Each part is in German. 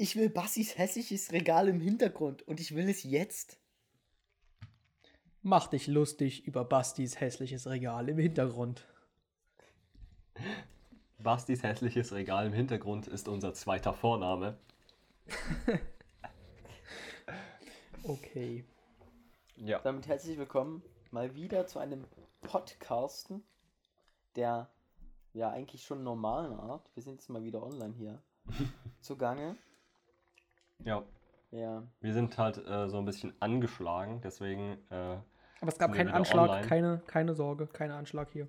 Ich will Bassis hässliches Regal im Hintergrund und ich will es jetzt. Mach dich lustig über Bastis hässliches Regal im Hintergrund. Bastis hässliches Regal im Hintergrund ist unser zweiter Vorname. Okay. Ja. Damit herzlich willkommen mal wieder zu einem Podcasten der ja eigentlich schon normalen Art. Wir sind jetzt mal wieder online hier zugange. Ja. Ja. Wir sind halt äh, so ein bisschen angeschlagen, deswegen, äh, Aber es gab keinen Anschlag, online? keine, keine Sorge, kein Anschlag hier.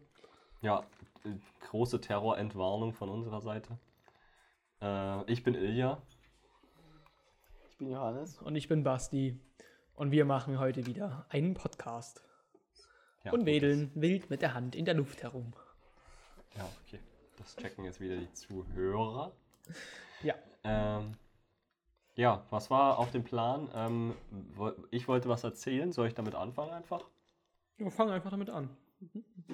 ja, äh, große Terrorentwarnung von unserer Seite. Äh, ich bin Ilja. Ich bin Johannes. Und ich bin Basti. Und wir machen heute wieder einen Podcast. Ja, und gut, wedeln wild mit der Hand in der Luft herum. Das, ja, okay. Das checken jetzt wieder die Zuhörer. Ja. Ähm, ja, was war auf dem Plan? Ähm, ich wollte was erzählen. Soll ich damit anfangen einfach? Wir fangen einfach damit an.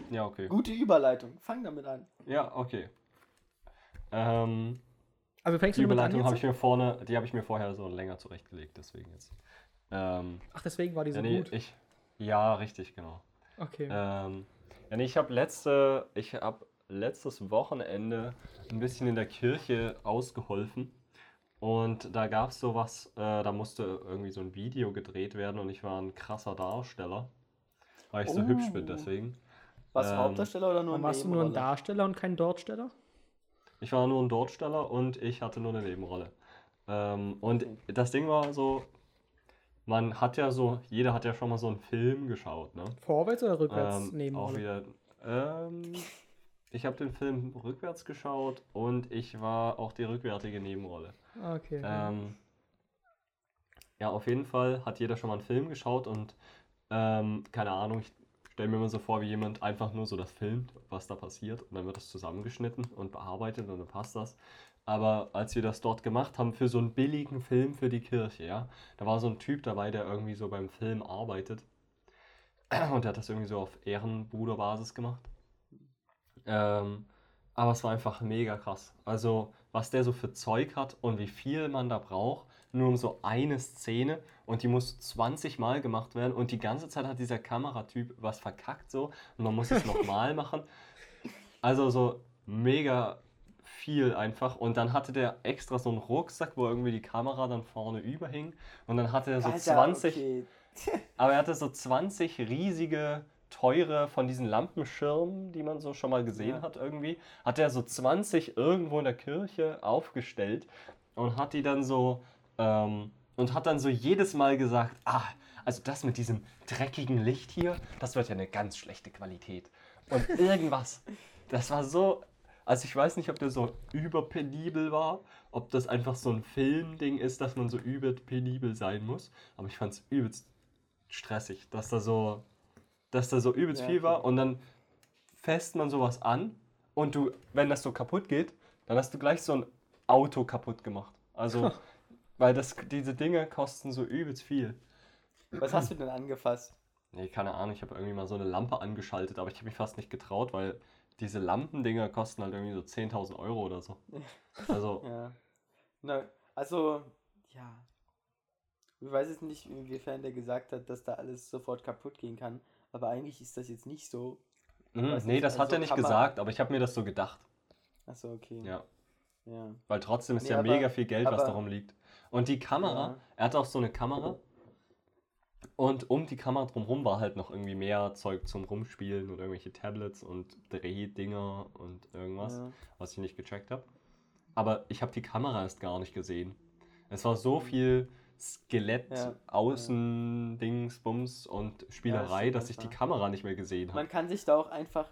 Ja, okay. Gute Überleitung. Fang damit an. Ja, okay. Ähm, Also fängst die du Überleitung habe ich mir vorne, die habe ich mir vorher so länger zurechtgelegt, deswegen jetzt. Ähm, Ach, deswegen war die so ja, nee, gut. ich, ja, richtig, genau. Okay. Ähm, ja, nee, ich habe letzte, ich habe letztes Wochenende ein bisschen in der Kirche ausgeholfen. Und da gab es sowas, äh, da musste irgendwie so ein Video gedreht werden und ich war ein krasser Darsteller. Weil ich so Oh. hübsch bin, deswegen. Warst du Ähm, Hauptdarsteller oder nur ein warst du nur ein Nebenrolle? Darsteller und kein Dortsteller? Ich war nur ein Dortsteller und ich hatte nur eine Nebenrolle. Ähm, und das Ding war so, man hat ja so, jeder hat ja schon mal so einen Film geschaut, ne? Vorwärts oder rückwärts Ähm, neben auch wieder. Ähm, ich habe den Film rückwärts geschaut und ich war auch die rückwärtige Nebenrolle. Okay. Ähm, ja, auf jeden Fall hat jeder schon mal einen Film geschaut und ähm, keine Ahnung, ich stelle mir immer so vor, wie jemand einfach nur so das filmt, was da passiert und dann wird das zusammengeschnitten und bearbeitet und dann passt das. Aber als wir das dort gemacht haben für so einen billigen Film für die Kirche, ja, da war so ein Typ dabei, der irgendwie so beim Film arbeitet und der hat das irgendwie so auf Ehrenbruderbasis gemacht. Ähm, aber es war einfach mega krass. Also, was der so für Zeug hat und wie viel man da braucht, nur um so eine Szene. Und die muss 20 Mal gemacht werden. Und die ganze Zeit hat dieser Kameratyp was verkackt so. Und man muss es nochmal machen. Also so mega viel einfach. Und dann hatte der extra so einen Rucksack, wo irgendwie die Kamera dann vorne überhing. Und dann hatte er so Alter, 20 okay. aber er hatte so 20 riesige, teure von diesen Lampenschirmen, die man so schon mal gesehen Ja. hat irgendwie, hat er so 20 irgendwo in der Kirche aufgestellt und hat die dann so, ähm, und hat dann so jedes Mal gesagt, ah, also das mit diesem dreckigen Licht hier, das wird ja eine ganz schlechte Qualität. Und irgendwas, das war so, also ich weiß nicht, ob der so überpenibel war, ob das einfach so ein Filmding ist, dass man so überpenibel sein muss, aber ich fand es übelst stressig, dass da so, dass da so übelst Ja, viel war okay. und dann fässt man sowas an und du, wenn das so kaputt geht, dann hast du gleich so ein Auto kaputt gemacht. Also, weil das, diese Dinge kosten so übelst viel. Was hast du denn angefasst? Nee, keine Ahnung, ich habe irgendwie mal so eine Lampe angeschaltet, aber ich habe mich fast nicht getraut, weil diese Lampendinger kosten halt irgendwie so 10.000 Euro oder so. Also, Ja. Na, also, ja. Ich weiß jetzt nicht, inwiefern der gesagt hat, dass da alles sofort kaputt gehen kann. Aber eigentlich ist das jetzt nicht so. mhm, nee, nicht, das hat also er nicht man- gesagt, aber ich habe mir das so gedacht. Achso, okay. Ja, Ja. weil trotzdem ist Nee, ja aber- mega viel Geld, was aber- darum liegt. Und die Kamera, Ja. er hatte auch so eine Kamera. Und um die Kamera drumherum war halt noch irgendwie mehr Zeug zum Rumspielen und irgendwelche Tablets und Drehdinger und irgendwas, Ja. was ich nicht gecheckt habe. Aber ich habe die Kamera erst gar nicht gesehen. Es war so viel Skelett. Ja, Außen, Dings, Bums und Spielerei, dass das ich die Kamera nicht mehr gesehen habe. Man kann sich da auch einfach.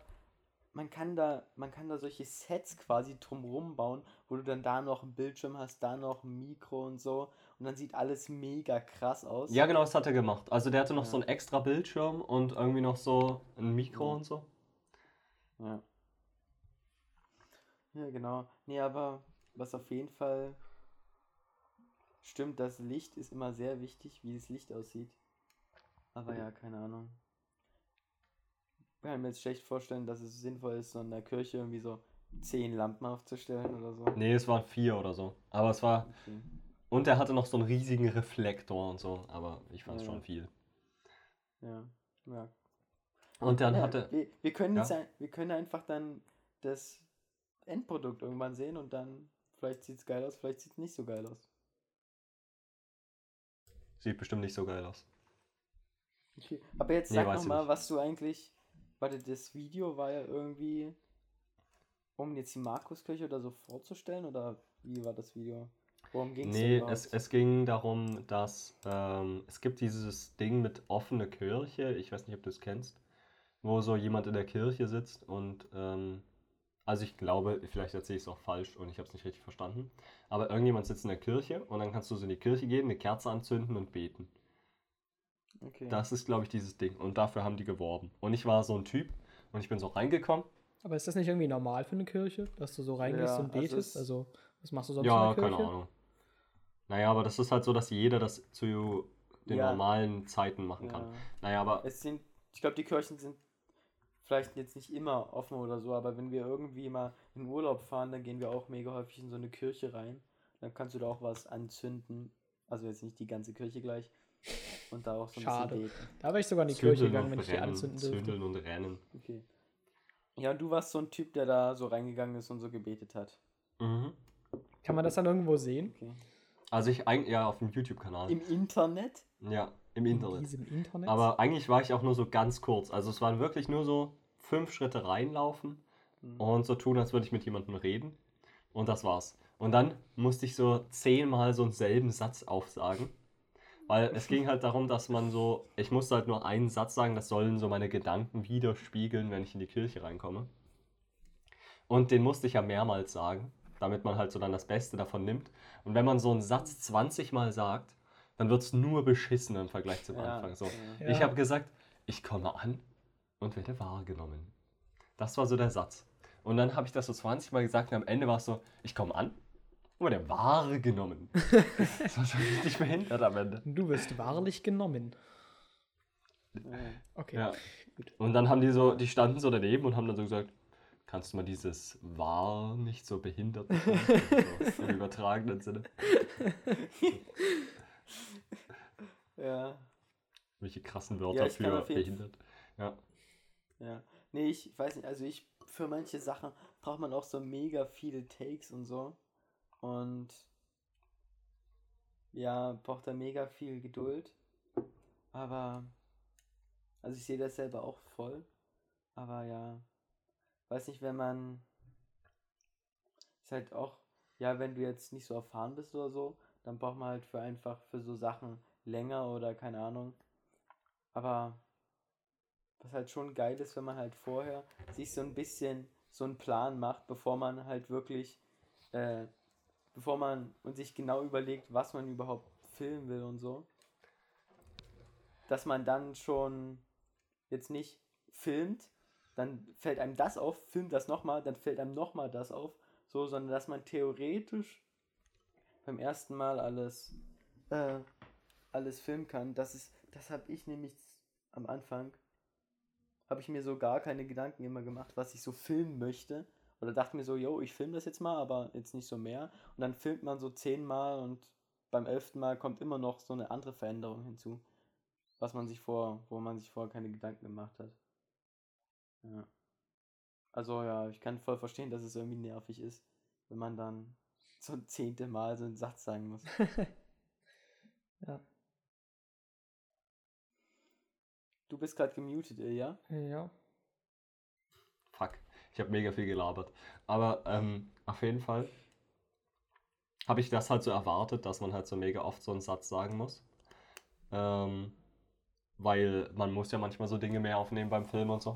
Man kann da, man kann da solche Sets quasi drumrum bauen, wo du dann da noch einen Bildschirm hast, da noch ein Mikro und so. Und dann sieht alles mega krass aus. Ja, genau, das hat er gemacht. Also der hatte noch Ja. so einen extra Bildschirm und irgendwie noch so ein Mikro Ja. und so. Ja. Ja, genau. Nee, aber was auf jeden Fall stimmt, das Licht ist immer sehr wichtig, wie das Licht aussieht. Aber ja, keine Ahnung. Ich kann mir jetzt schlecht vorstellen, dass es sinnvoll ist, so in der Kirche irgendwie so zehn Lampen aufzustellen oder so. Nee, es waren vier oder so. Aber es war, Okay. Und er hatte noch so einen riesigen Reflektor und so, aber ich fand es Ja. schon viel. Ja. ja. Und dann ja, hatte. Wir, wir, können Ja? jetzt ein, wir können einfach dann das Endprodukt irgendwann sehen und dann vielleicht sieht es geil aus, vielleicht sieht es nicht so geil aus. Sieht bestimmt nicht so geil aus. Okay. Aber jetzt Nee, sag weiß noch ich mal, nicht. was du eigentlich. Warte, das Video war ja irgendwie, um jetzt die Markuskirche oder so vorzustellen, oder wie war das Video? Worum ging Nee, es, überhaupt? es ging darum, dass ähm, es gibt dieses Ding mit offene Kirche, ich weiß nicht, ob du es kennst, wo so jemand in der Kirche sitzt und ähm, also ich glaube, vielleicht erzähle ich es auch falsch und ich habe es nicht richtig verstanden, aber irgendjemand sitzt in der Kirche und dann kannst du so in die Kirche gehen, eine Kerze anzünden und beten. Okay. Das ist, glaube ich, dieses Ding und dafür haben die geworben. Und ich war so ein Typ und ich bin so reingekommen. Aber ist das nicht irgendwie normal für eine Kirche, dass du so reingehst Ja, und betest? es- Also, was machst du sonst in Ja, der keine Kirche? Ahnung. Naja, aber das ist halt so, dass jeder das zu den Ja. normalen Zeiten machen kann. ja. Naja, aber Es sind, ich glaube, die Kirchen sind vielleicht jetzt nicht immer offen oder so, aber wenn wir irgendwie mal in Urlaub fahren, dann gehen wir auch mega häufig in so eine Kirche rein. Dann kannst du da auch was anzünden. Also jetzt nicht die ganze Kirche gleich. Und da auch so ein Schade. bisschen beten. Da wäre ich sogar in die Kirche Zündeln gegangen, und wenn ich die brennen, anzünden dürfte. Zündeln und rennen. Okay. Ja, und du warst so ein Typ, der da so reingegangen ist und so gebetet hat. Mhm. Kann man das dann irgendwo sehen? Okay. Also ich eigentlich ja auf dem YouTube-Kanal. Im Internet? Ja, im In Internet. diesem Internet? Aber eigentlich war ich auch nur so ganz kurz. Also es waren wirklich nur so fünf Schritte reinlaufen Hm. und so tun, als würde ich mit jemandem reden. Und das war's. Und dann musste ich so zehnmal so einen selben Satz aufsagen. Weil es ging halt darum, dass man so, ich musste halt nur einen Satz sagen, das sollen so meine Gedanken widerspiegeln, wenn ich in die Kirche reinkomme. Und den musste ich ja mehrmals sagen, damit man halt so dann das Beste davon nimmt. Und wenn man so einen Satz 20 Mal sagt, dann wird es nur beschissen im Vergleich zum Ja, Anfang. So. ja. Ich habe gesagt, ich komme an und werde wahrgenommen. Das war so der Satz. Und dann habe ich das so 20 Mal gesagt und am Ende war es so, ich komme an und werde wahrgenommen. das war schon richtig behindert am Ende. du wirst wahrlich genommen. Okay. Ja. Und dann haben die so, die standen so daneben und haben dann so gesagt, kannst du mal dieses wahr nicht so behindert machen? so, Im übertragenen Sinne. ja. Welche krassen Wörter Ja, für behindert. Ja. Ja. Nee, ich weiß nicht, also ich, für manche Sachen braucht man auch so mega viele Takes und so. Und ja, braucht da mega viel Geduld. Aber, also ich sehe das selber auch voll. Aber ja, weiß nicht, wenn man, ist halt auch, ja, wenn du jetzt nicht so erfahren bist oder so, dann braucht man halt für einfach für so Sachen länger oder keine Ahnung. Aber was halt schon geil ist, wenn man halt vorher sich so ein bisschen so einen Plan macht, bevor man halt wirklich, äh, bevor man und sich genau überlegt, was man überhaupt filmen will und so. Dass man dann schon jetzt nicht filmt, dann fällt einem das auf, filmt das nochmal, dann fällt einem nochmal das auf, so, sondern dass man theoretisch beim ersten Mal alles, äh, alles filmen kann. Das ist, das habe ich nämlich am Anfang habe ich mir so gar keine Gedanken immer gemacht, was ich so filmen möchte. Oder dachte mir so, yo, ich filme das jetzt mal, aber jetzt nicht so mehr. Und dann filmt man so zehnmal und beim elften Mal kommt immer noch so eine andere Veränderung hinzu. Was man sich vor, wo man sich vorher keine Gedanken gemacht hat. Ja. Also ja, ich kann voll verstehen, dass es irgendwie nervig ist, wenn man dann so ein zehnte Mal so einen Satz sagen muss. ja. Du bist gerade gemutet, ja? Ja. Fuck. Ich habe mega viel gelabert. Aber ähm, auf jeden Fall habe ich das halt so erwartet, dass man halt so mega oft so einen Satz sagen muss. Ähm, weil man muss ja manchmal so Dinge mehr aufnehmen beim Film und so.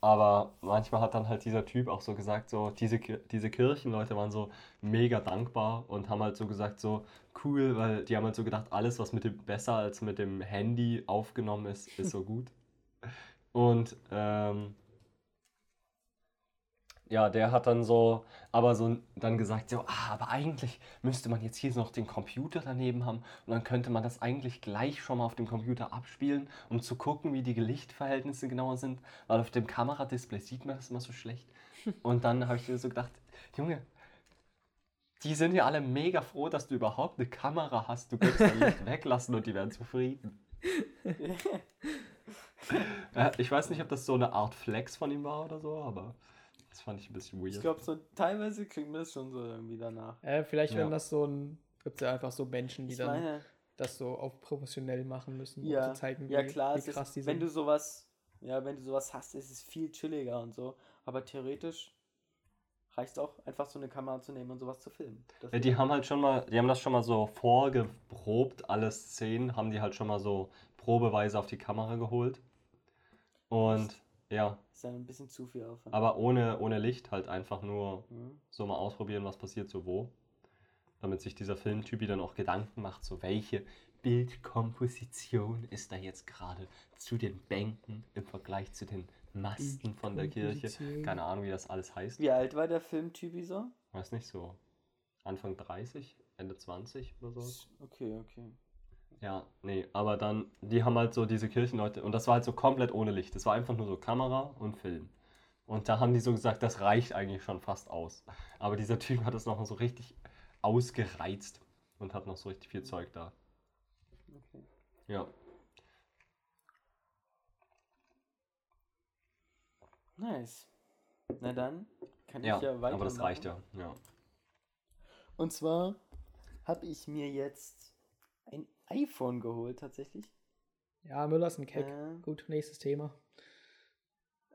Aber manchmal hat dann halt dieser Typ auch so gesagt, so diese, diese Kirchenleute waren so mega dankbar und haben halt so gesagt, so cool, weil die haben halt so gedacht, alles, was mit dem besser als mit dem Handy aufgenommen ist, ist so gut. Und ähm, ja, der hat dann so, aber so dann gesagt, so, ah, aber eigentlich müsste man jetzt hier noch den Computer daneben haben und dann könnte man das eigentlich gleich schon mal auf dem Computer abspielen, um zu gucken, wie die Lichtverhältnisse genauer sind, weil auf dem Kameradisplay sieht man das immer so schlecht. Und dann habe ich mir so gedacht, Junge, Die sind ja alle mega froh, dass du überhaupt eine Kamera hast. Du kannst dein Licht weglassen und die werden zufrieden. Äh, ich weiß nicht, ob das so eine Art Flex von ihm war oder so, aber das fand ich ein bisschen weird. Ich glaube, so teilweise klingt mir das schon so irgendwie danach. Äh, vielleicht, wenn Ja. das so ein. Gibt es ja einfach so Menschen, die Ich dann meine, das so auf professionell machen müssen, ja, um zu zeigen, wie, ja klar, wie krass die ist, wenn sind. du sowas, ja, wenn du sowas hast, ist es viel chilliger und so. Aber theoretisch reicht auch einfach so eine Kamera zu nehmen und sowas zu filmen. Das Ja, die haben halt schon mal, die haben das schon mal so vorgeprobt, alle Szenen haben die halt schon mal so probeweise auf die Kamera geholt. Und ja, ist dann ein bisschen zu viel Aufwand. aber ohne, ohne Licht halt einfach nur Mhm. so mal ausprobieren, was passiert so wo. Damit sich dieser Filmtypi dann auch Gedanken macht, so welche Bildkomposition ist da jetzt gerade zu den Bänken im Vergleich zu den Masten von der Kirche. Keine Ahnung, wie das alles heißt. Wie alt war der Filmtypi so? Weiß nicht, so Anfang 30, Ende 20 oder so. Okay, okay. Ja, nee, aber dann, die haben halt so diese Kirchenleute, und das war halt so komplett ohne Licht. Das war einfach nur so Kamera und Film. Und da haben die so gesagt, das reicht eigentlich schon fast aus. Aber dieser Typ hat das noch so richtig ausgereizt und hat noch so richtig viel Zeug da. okay. Ja. Nice. Na dann kann Ja, ich ja weiter. aber das reicht ja. ja. Und zwar habe ich mir jetzt iPhone geholt tatsächlich. Ja, Müller ist ein Keck. Äh. Gut, nächstes Thema.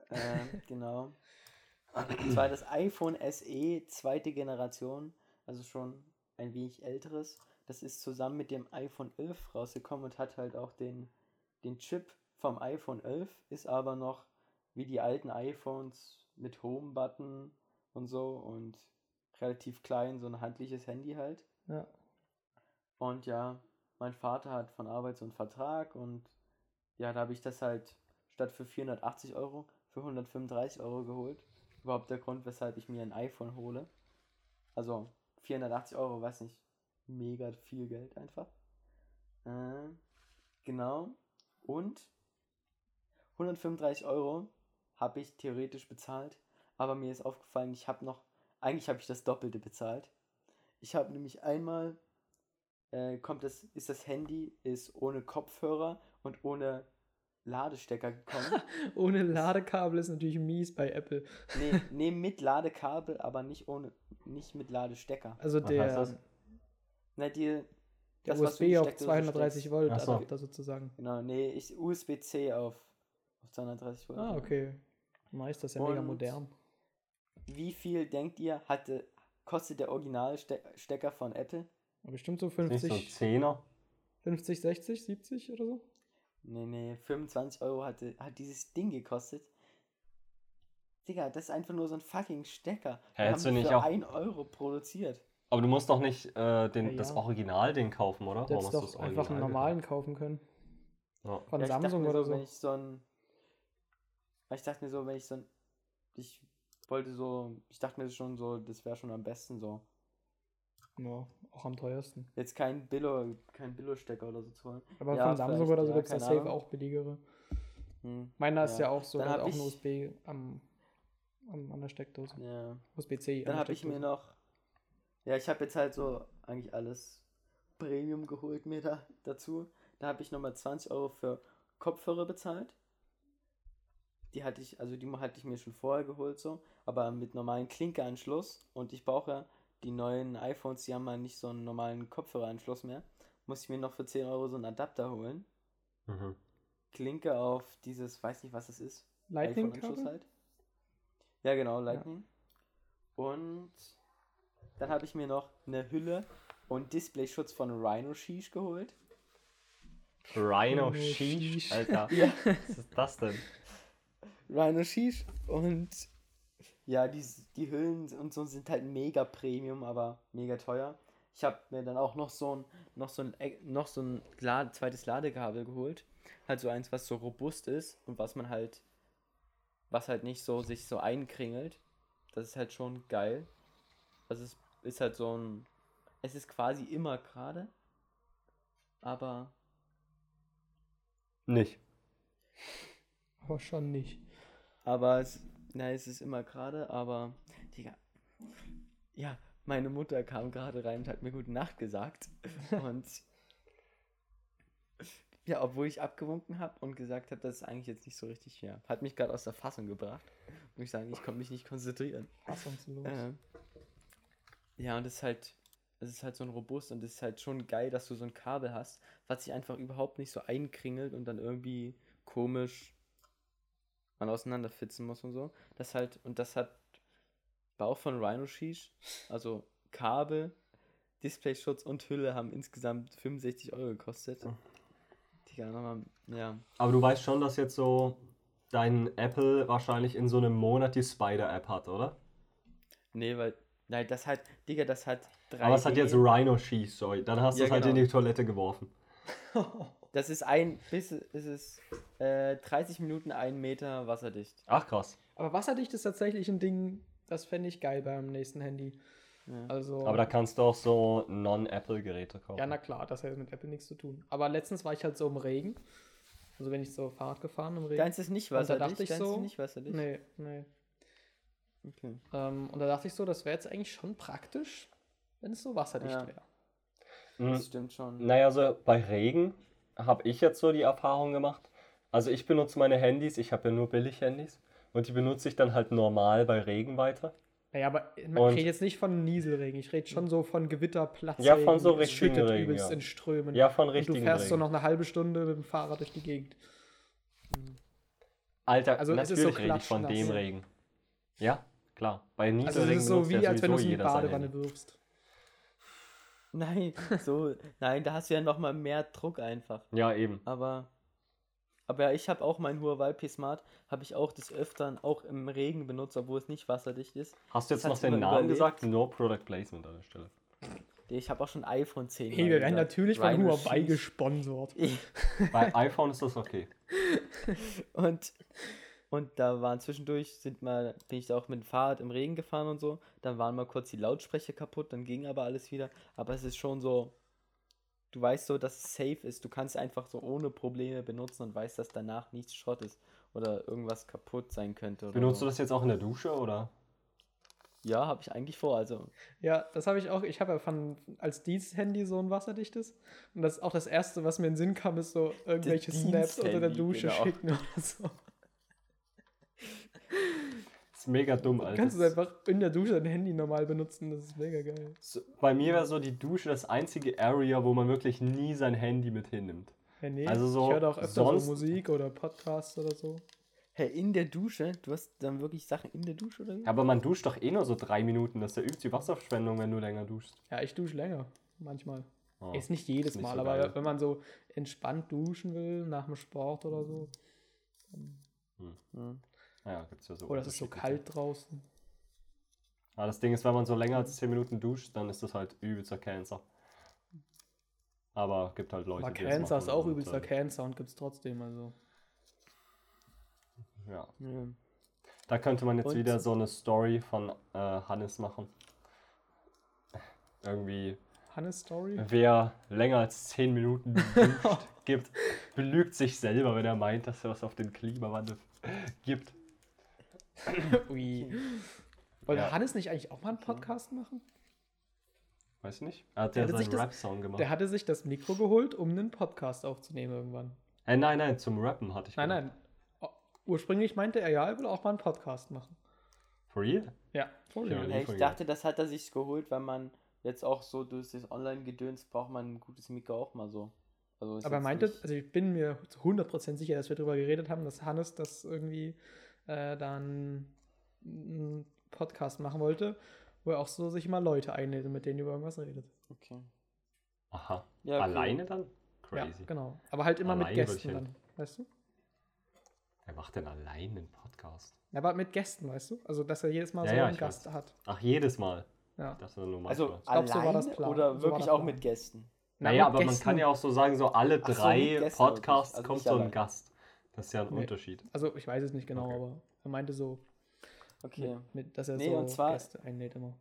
Äh, genau. Und zwar das iPhone SE zweite Generation, also schon ein wenig älteres. Das ist zusammen mit dem iPhone 11 rausgekommen und hat halt auch den, den Chip vom iPhone 11, ist aber noch wie die alten iPhones mit Home-Button und so und relativ klein, so ein handliches Handy halt. Ja. Und ja, mein Vater hat von Arbeit so einen Vertrag und ja, da habe ich das halt statt für 480 Euro für 135 Euro geholt. Überhaupt der Grund, weshalb ich mir ein iPhone hole. Also 480 Euro, weiß nicht, mega viel Geld einfach. Äh, genau. Und 135 Euro habe ich theoretisch bezahlt, aber mir ist aufgefallen, ich habe noch, eigentlich habe ich das Doppelte bezahlt. Ich habe nämlich einmal äh, kommt das, ist das Handy ist ohne Kopfhörer und ohne Ladestecker gekommen. Ohne Ladekabel ist natürlich mies bei Apple. nee, nee, mit Ladekabel, aber nicht ohne, nicht mit Ladestecker. Also Was der? Na, die, der das, USB auf Steckdose 230 steckst. Volt so. Adapter sozusagen. Genau, nee, ich USB-C auf, auf 230 Volt. Ah, okay. Meist das ist ja mega Und- modern. Wie viel denkt ihr, hatte, kostet der Originalstecker von Apple? Bestimmt so Nicht 50, so Zehner. 50, 60, 70 oder so. Nee, nee, 25 Euro hatte, hat dieses Ding gekostet. Digga, das ist einfach nur so ein fucking Stecker. Hä, Wir hättest haben du nicht für auch- 1 Euro produziert. Aber du musst doch nicht äh, den, Ja, das ja. Original-Ding kaufen, oder? Du hättest hast du doch das einfach einen Original normalen kaufen können. gekauft? Ja. Von Ja, Samsung oder so, so. Wenn ich so ein. Ich dachte mir so, wenn ich so ein. Ich wollte so. Ich dachte mir schon so, das wäre schon am besten so. Ja, auch am teuersten. Jetzt kein Billo, kein Billo-Stecker oder so zu holen. Aber Ja, von Samsung oder so ja, gibt es da keine safe Ahnung. auch billigere. Hm, Meiner ist Ja. ja auch so, hat auch ein USB am, am, an der Steckdose. ja. USB-C. Dann habe ich mir noch. Ja, ich habe jetzt halt so eigentlich alles Premium geholt mir da dazu. Da habe ich nochmal 20 Euro für Kopfhörer bezahlt. Die hatte ich, also die hatte ich mir schon vorher geholt so, aber mit normalen Klinkeanschluss und ich brauche die neuen iPhones, die haben mal nicht so einen normalen Kopfhöreranschluss mehr. Muss ich mir noch für 10 Euro so einen Adapter holen. Mhm. Klinke auf dieses, weiß nicht was es ist, Lightning-Kabel? halt. Ja, genau, Lightning. Und dann habe ich mir noch eine Hülle und Displayschutz von Rhino Sheesh geholt. Rhino Sheesh, sheesh. Alter. Ja. Was ist das denn? Rhino Sheesh und ja, die, die Hüllen und so sind halt mega Premium, aber mega teuer. Ich habe mir dann auch noch so ein, noch so ein, noch so ein Lade, zweites Ladekabel geholt. Halt so eins, was so robust ist und was man halt, was halt nicht so sich so einkringelt. Das ist halt schon geil. Also es ist halt so ein, es ist quasi immer gerade, aber Nicht. Aber schon nicht. Aber es, na, es ist immer gerade, aber, Digga, ja, meine Mutter kam gerade rein und hat mir gute Nacht gesagt. Und ja, obwohl ich abgewunken habe und gesagt habe, dass es eigentlich jetzt nicht so richtig wäre. Hat mich gerade aus der Fassung gebracht. Muss ich sagen, ich konnte mich nicht konzentrieren. Fassungslos. Äh, ja, und es ist halt, es ist halt so ein robust und es ist halt schon geil, dass du so ein Kabel hast, was sich einfach überhaupt nicht so einkringelt und dann irgendwie komisch man auseinanderfitzen muss und so. Das halt, und das hat Bau von Rhino Sheesh, also Kabel, Displayschutz und Hülle haben insgesamt 65 Euro gekostet. Oh. Digga, nochmal, ja. Aber du weißt schon, dass jetzt so dein Apple wahrscheinlich in so einem Monat die Spider-App hat, oder? Nee, weil, nein, das hat, Digga, das hat 3 Aber es hat jetzt Rhino Sheath, sorry. Dann hast du Ja, es halt in genau. die Toilette geworfen. Das ist ein, bis, ist es äh, 30 Minuten, ein Meter wasserdicht. Ach krass. Aber wasserdicht ist tatsächlich ein Ding, das fände ich geil beim nächsten Handy. Ja. Also, Aber da kannst du auch so Non-Apple-Geräte kaufen. ja, na klar, das hat mit Apple nichts zu tun. Aber letztens war ich halt so im Regen. Also wenn ich so Fahrrad gefahren im Regen. Deins ist nicht Und da wasserdicht, dachte ich deins so, ist nicht wasserdicht. Nee, nee. Okay. Ähm, und da dachte ich so, das wäre jetzt eigentlich schon praktisch, wenn es so wasserdicht Ja. wäre. Mhm. Das stimmt schon. Naja, so bei Regen habe ich jetzt so die Erfahrung gemacht. Also ich benutze meine Handys, ich habe ja nur Billig-Handys. Und die benutze ich dann halt normal bei Regen weiter. Naja, aber ich rede jetzt nicht von Nieselregen, ich rede schon so von Gewitter, Platz. Ja, von so richtigen Regen, übelst ja. in Strömen. Ja, von und richtigen du fährst so Regen. noch eine halbe Stunde mit dem Fahrrad durch die Gegend. Alter, Also ist so natürlich rede ich von dem. Regen. Ja, klar. Bei Also Nieselregen es ist so wie, als wenn du es in die Badewanne wirfst. Nein, so, nein, da hast du ja nochmal mehr Druck einfach. Ja, eben. Aber, aber ja, ich habe auch mein Huawei P Smart, habe ich auch des Öfteren auch im Regen benutzt, obwohl es nicht wasserdicht ist. Hast du jetzt Das noch den Namen überlebt. gesagt? No Product Placement an der Stelle. Ich habe auch schon iPhone 10. Hey, wir werden natürlich von Huawei gesponsert. Bei iPhone ist das okay. Und, und da waren zwischendurch, sind mal, bin ich da auch mit dem Fahrrad im Regen gefahren und so. Dann waren mal kurz die Lautsprecher kaputt, dann ging aber alles wieder. Aber es ist schon so, du weißt so, dass es safe ist. Du kannst einfach so ohne Probleme benutzen und weißt, dass danach nichts Schrott ist oder irgendwas kaputt sein könnte. Oder Benutzt so. du das jetzt auch in der Dusche oder? Ja, habe ich eigentlich vor. Also, Ja, das habe ich auch. Ich habe ja von als Diensthandy so ein wasserdichtes. Und das ist auch das Erste, was mir in den Sinn kam, ist so irgendwelche Snaps unter der Dusche genau. schicken oder so. Ist mega dumm, Du Alter. kannst es einfach in der Dusche dein Handy normal benutzen. Das ist mega geil. So, bei mir wäre so die Dusche das einzige Area, wo man wirklich nie sein Handy mit hinnimmt. Ja, nee, Also so ich höre auch öfter sonst- so Musik oder Podcasts oder so. hey, in der Dusche? Du hast dann wirklich Sachen in der Dusche oder wie? Aber man duscht doch eh nur so drei Minuten. Das ist ja übelst die Wasserverschwendung, wenn du länger duschst. Ja, ich dusche länger. Manchmal. Oh. Ist nicht jedes ist nicht Mal, so aber geil. wenn man so entspannt duschen will, nach dem Sport oder so. Hm. Ja, gibt's ja so. Oder es ist so kalt draußen. Aber das Ding ist, wenn man so länger als 10 Minuten duscht, dann ist das halt übelster Cancer. Aber gibt halt Leute, Aber die das Cancer ist machen auch und, übelster äh, Cancer und gibt's trotzdem. Also. Ja. Ja. Da könnte man jetzt Und- wieder so eine Story von äh, Hannes machen. Irgendwie, Hannes Story? wer länger als 10 Minuten duscht, gibt, belügt sich selber, wenn er meint, dass er was auf den Klimawandel gibt. Ui. Wollte Ja. Hannes nicht eigentlich auch mal einen Podcast machen? Weiß ich nicht. Er hat Der ja hatte sich seinen das- Rap-Song gemacht. Der hatte sich das Mikro geholt, um einen Podcast aufzunehmen irgendwann. Äh, nein, nein, zum Rappen hatte ich Nein, gedacht. nein. Ursprünglich meinte er ja, er will auch mal einen Podcast machen. For real? Ja, for Ja, real. von ich dachte, das hat er sich geholt, weil man jetzt auch so durch das Online-Gedöns braucht man ein gutes Mikro auch mal so. Also Aber er meinte, also ich bin mir zu 100% sicher, dass wir darüber geredet haben, dass Hannes das irgendwie äh, dann einen Podcast machen wollte, wo er auch so sich mal Leute einlädt und mit denen über irgendwas redet. Okay. Aha. Ja, okay. Alleine dann? Ja, Crazy. genau. Aber halt immer mit Alleine würde ich Gästen dann, weißt du? Wer macht denn alleine einen Podcast? Ja, Aber mit Gästen, weißt du? Also, dass er jedes Mal Ja, so ja, einen Gast weiß. hat. Ach, jedes Mal. Ja. Das ist nur. Also glaub, so war alleine das Plan. oder So war wirklich auch mit Gästen? Na, naja, mit aber man Gästen- kann ja auch so sagen, so alle so, drei mit Gästen Podcasts also kommt so ein allein. Gast. Das ist ja ein Nee. Unterschied. Also, ich weiß es nicht genau, Okay. aber er meinte so, Okay. mit, mit, dass er Nee, so und zwar- Gäste einlädt immer.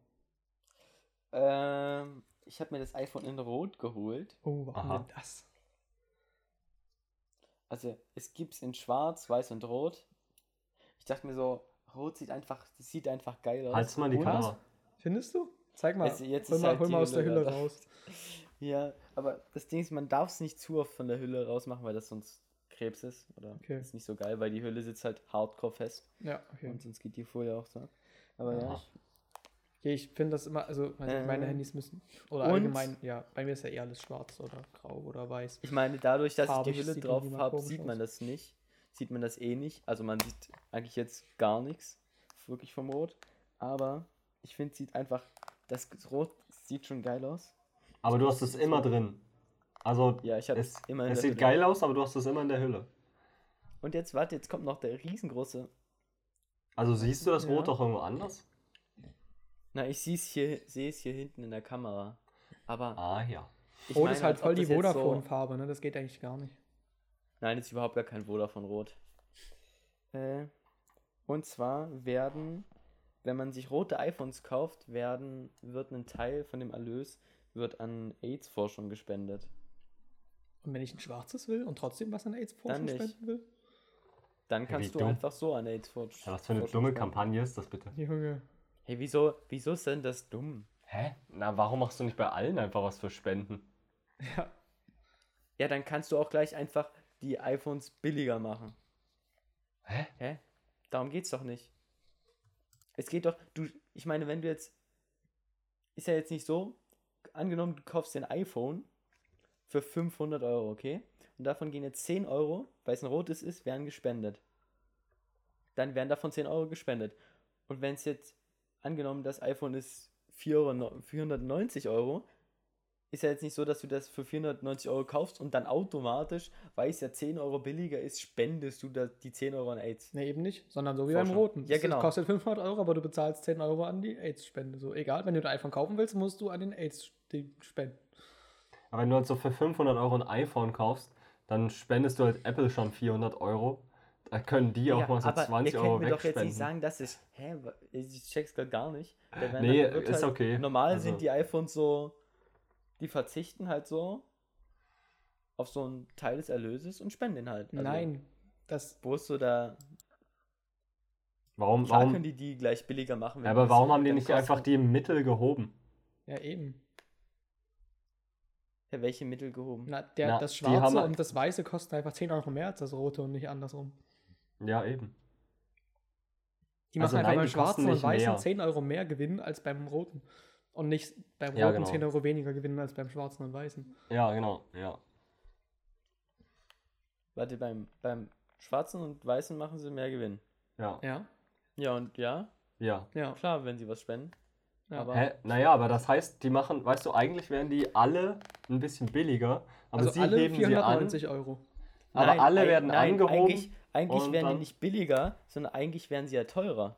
Ähm, ich habe mir das iPhone in Rot geholt. Oh, warum Aha. denn das? Also es gibt's in Schwarz, Weiß und Rot. Ich dachte mir so, Rot sieht einfach, das sieht einfach geil aus. Halt's mal die Kamera. Findest du? Zeig mal. Jetzt- jetzt hol ist mal, halt hol die mal aus der Hülle Hülle da. raus. Ja, aber das Ding ist, man darf es nicht zu oft von der Hülle rausmachen, weil das sonst Krebs ist. Oder Okay. ist nicht so geil, weil die Hülle sitzt halt hardcore fest. Ja, okay. Und sonst geht die Folie auch so. Aber ja. Aha. Okay, ich finde das immer, also meine, meine Äh, Handys müssen, oder und- allgemein, ja, bei mir ist ja eh alles schwarz oder grau oder weiß. Ich meine, dadurch, dass Farbig ich die Hülle drauf habe, sieht man aus. das nicht. Sieht man das eh nicht. Also man sieht eigentlich jetzt gar nichts wirklich vom Rot. Aber ich finde, sieht einfach, das Rot sieht schon geil aus. Aber du hast es immer drin. Also, Ja, ich habe es, immer es sieht Hülle. geil aus, aber du hast es immer in der Hülle. Und jetzt, warte, jetzt kommt noch der riesengroße. Also siehst du das Ja. Rot doch irgendwo anders? Na, ich sehe es hier, sehe es hier hinten in der Kamera. Aber Ah ja. ich Rot meine, ist halt voll die Vodafone-Farbe, ne? Das geht eigentlich gar nicht. Nein, ist überhaupt gar kein Vodafone Rot. Äh, und zwar werden, wenn man sich rote iPhones kauft, werden, wird ein Teil von dem Erlös wird an AIDS-Forschung gespendet. Und wenn ich ein schwarzes will und trotzdem was an AIDS-Forschung spenden will? Dann kannst du dumm. einfach so an AIDS-Forschung. ja was für eine dumme Kampagne ist das bitte? Junge. Hey, wieso, wieso ist denn das dumm? Hä? Na, warum machst du nicht bei allen einfach was für Spenden? Ja. Ja, dann kannst du auch gleich einfach die iPhones billiger machen. Hä? Hä? Darum geht's doch nicht. Es geht doch, du, ich meine, wenn du jetzt, ist ja jetzt nicht so, angenommen, du kaufst dir ein iPhone für 500 Euro, okay? Und davon gehen jetzt 10 Euro, weil es ein rotes ist, werden gespendet. Dann werden davon 10 Euro gespendet. Und wenn es jetzt, angenommen, das iPhone ist 4 Euro, no- 490 Euro, ist ja jetzt nicht so, dass du das für 490 Euro kaufst und dann automatisch, weil es ja 10 Euro billiger ist, spendest du da die 10 Euro an AIDS. Nee, eben nicht, sondern so wie beim Forschung. Roten. Ja, Das genau. kostet 500 Euro, aber du bezahlst 10 Euro an die AIDS-Spende. So, egal, wenn du ein iPhone kaufen willst, musst du an den AIDS-Ding spenden. Aber wenn du halt so für 500 Euro ein iPhone kaufst, dann spendest du halt Apple schon 400 Euro. Da können die auch Ja, mal so aber 20 ihr Euro könnt mir doch jetzt wegspenden. nicht sagen, dass es. Hä? Ich check's grad gar nicht. Nee, ist halt, okay. Normal Also- sind die iPhones so. Die verzichten halt so auf so einen Teil des Erlöses und spenden den halt. Also, Nein, das, Wo ist so da. warum, Klar warum, können die die gleich billiger machen. ja, aber warum haben die nicht einfach die Mittel gehoben? ja eben. Ja, welche Mittel gehoben? Na, der, Na, das Schwarze halt- und das Weiße kosten einfach 10 Euro mehr als das Rote und nicht andersrum. Ja, eben. Die Also machen einfach nein, beim Schwarzen und Weißen mehr. 10 Euro mehr Gewinn als beim Roten. Und nicht beim Ja, Roten genau. 10 Euro weniger Gewinn als beim Schwarzen und Weißen. Ja, genau. Ja. Warte, beim, beim Schwarzen und Weißen machen sie mehr Gewinn. Ja. Ja, Ja, und ja, Ja. ja. klar, wenn sie was spenden. ja. Aber- Hä? Naja, aber das heißt, die machen, weißt du, eigentlich wären die alle ein bisschen billiger, aber also sie alle heben sie an. 490 Euro. Aber Nein, alle werden nein, angehoben. Eigentlich, eigentlich werden die nicht billiger, sondern eigentlich werden sie ja teurer.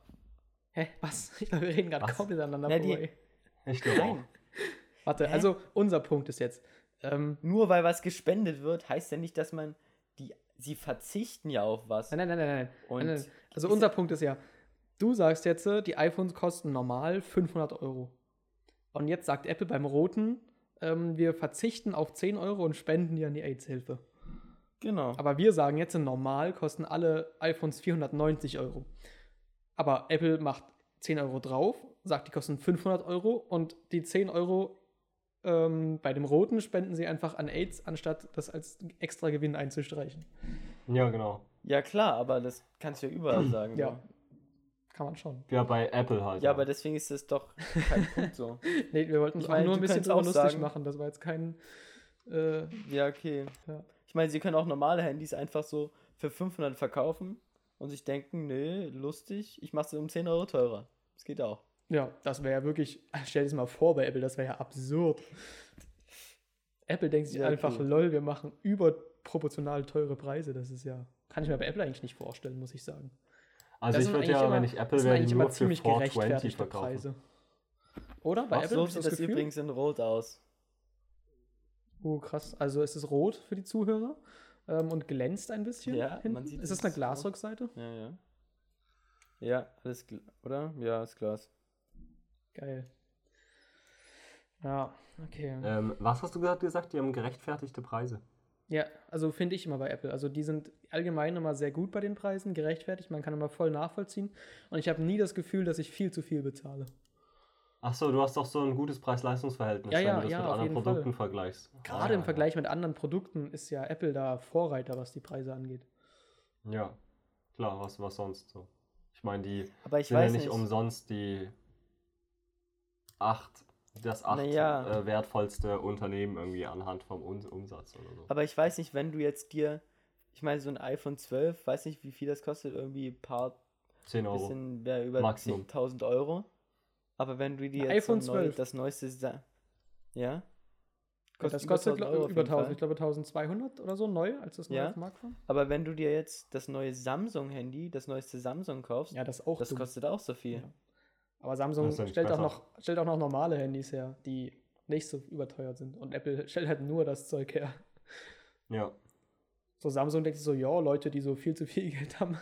Hä, was? Ich glaube, wir reden gerade komplett aneinander Na, die- vorbei. Ich glaube auch. Warte, Hä? also unser Punkt ist jetzt, ähm, Nur weil was gespendet wird, heißt ja nicht, dass man die. Sie verzichten ja auf was. nein, nein, nein, nein, nein. Und nein, nein. Also ist- unser Punkt ist ja, du sagst jetzt, äh, die iPhones kosten normal 500 Euro. Und jetzt sagt Apple beim Roten, ähm, wir verzichten auf 10 Euro und spenden die an die AIDS-Hilfe. Genau. Aber wir sagen jetzt, normal kosten alle iPhones 490 Euro. Aber Apple macht 10 Euro drauf, sagt, die kosten 500 Euro und die 10 Euro ähm, bei dem Roten spenden sie einfach an AIDS, anstatt das als extra Gewinn einzustreichen. Ja, genau. Ja, klar, aber das kannst du ja überall sagen. Ja. Kann man schon. Ja, bei Apple halt. Ja, aber deswegen ist das doch kein Punkt so. Nee, wir wollten auch nur ein bisschen drüber auch lustig sagen- machen. Das war jetzt kein. Äh, Ja, okay. Ja. Ich meine, sie können auch normale Handys einfach so für 500 verkaufen und sich denken, nee, lustig, ich mache es um 10 Euro teurer. Das geht auch. ja, das wäre ja wirklich. Stell dir das mal vor bei Apple, das wäre ja absurd. Apple denkt sich Ja, okay. einfach, lol, wir machen überproportional teure Preise. Das ist ja. Kann ich mir bei Apple eigentlich nicht vorstellen, muss ich sagen. Also Das ich würde ja, immer- wenn ich Apple das sind wäre, eigentlich die immer nur für ziemlich 420 gerechtfertigte verkaufen. Preise. Oder? Bei Ach, Apple so sieht das das übrigens in Rot aus. Oh, krass. Also es ist rot für die Zuhörer ähm, und glänzt ein bisschen. Ja, hinten. man sieht ist es das eine. Glasrückseite? Ja, ja. Ja, alles, oder? Ja, ist Glas. Geil. Ja, okay. Ähm, was hast du gerade gesagt? Die haben gerechtfertigte Preise. Ja, also finde ich immer bei Apple. Also die sind allgemein immer sehr gut bei den Preisen, gerechtfertigt. Man kann immer voll nachvollziehen. Und ich habe nie das Gefühl, dass ich viel zu viel bezahle. Achso, du hast doch so ein gutes Preis-Leistungs-Verhältnis, Ja, wenn ja, du das ja, mit anderen jeden Fall. Produkten vergleichst. Gerade Ah, ja, im Vergleich mit anderen Produkten ist ja Apple da Vorreiter, was die Preise angeht. Ja. klar, was, was sonst so. Ich meine, die Aber ich sind ja nicht nicht. umsonst die acht, das acht Naja. äh, wertvollste Unternehmen irgendwie anhand vom Umsatz oder so. Aber ich weiß nicht, wenn du jetzt dir, ich meine, so ein iPhone 12, weiß nicht, wie viel das kostet, irgendwie ein paar, 10 Euro. bisschen mehr über Maximum. 10.000 Euro. Aber wenn du dir jetzt so neu, 12. das neueste, ja? Ja, das über kostet 1000 glaub, Euro auf über jeden 1000, Fall. ich glaube 1200 oder so neu, als das neu Ja. war. Aber wenn du dir jetzt das neue Samsung-Handy, das neueste Samsung kaufst, Ja, das auch das dumm. kostet auch so viel. Ja. Aber Samsung stellt auch, noch, stellt auch noch normale Handys her, die nicht so überteuert sind. Und Apple stellt halt nur das Zeug her. Ja. So Samsung denkt sich so, ja, Leute, die so viel zu viel Geld haben,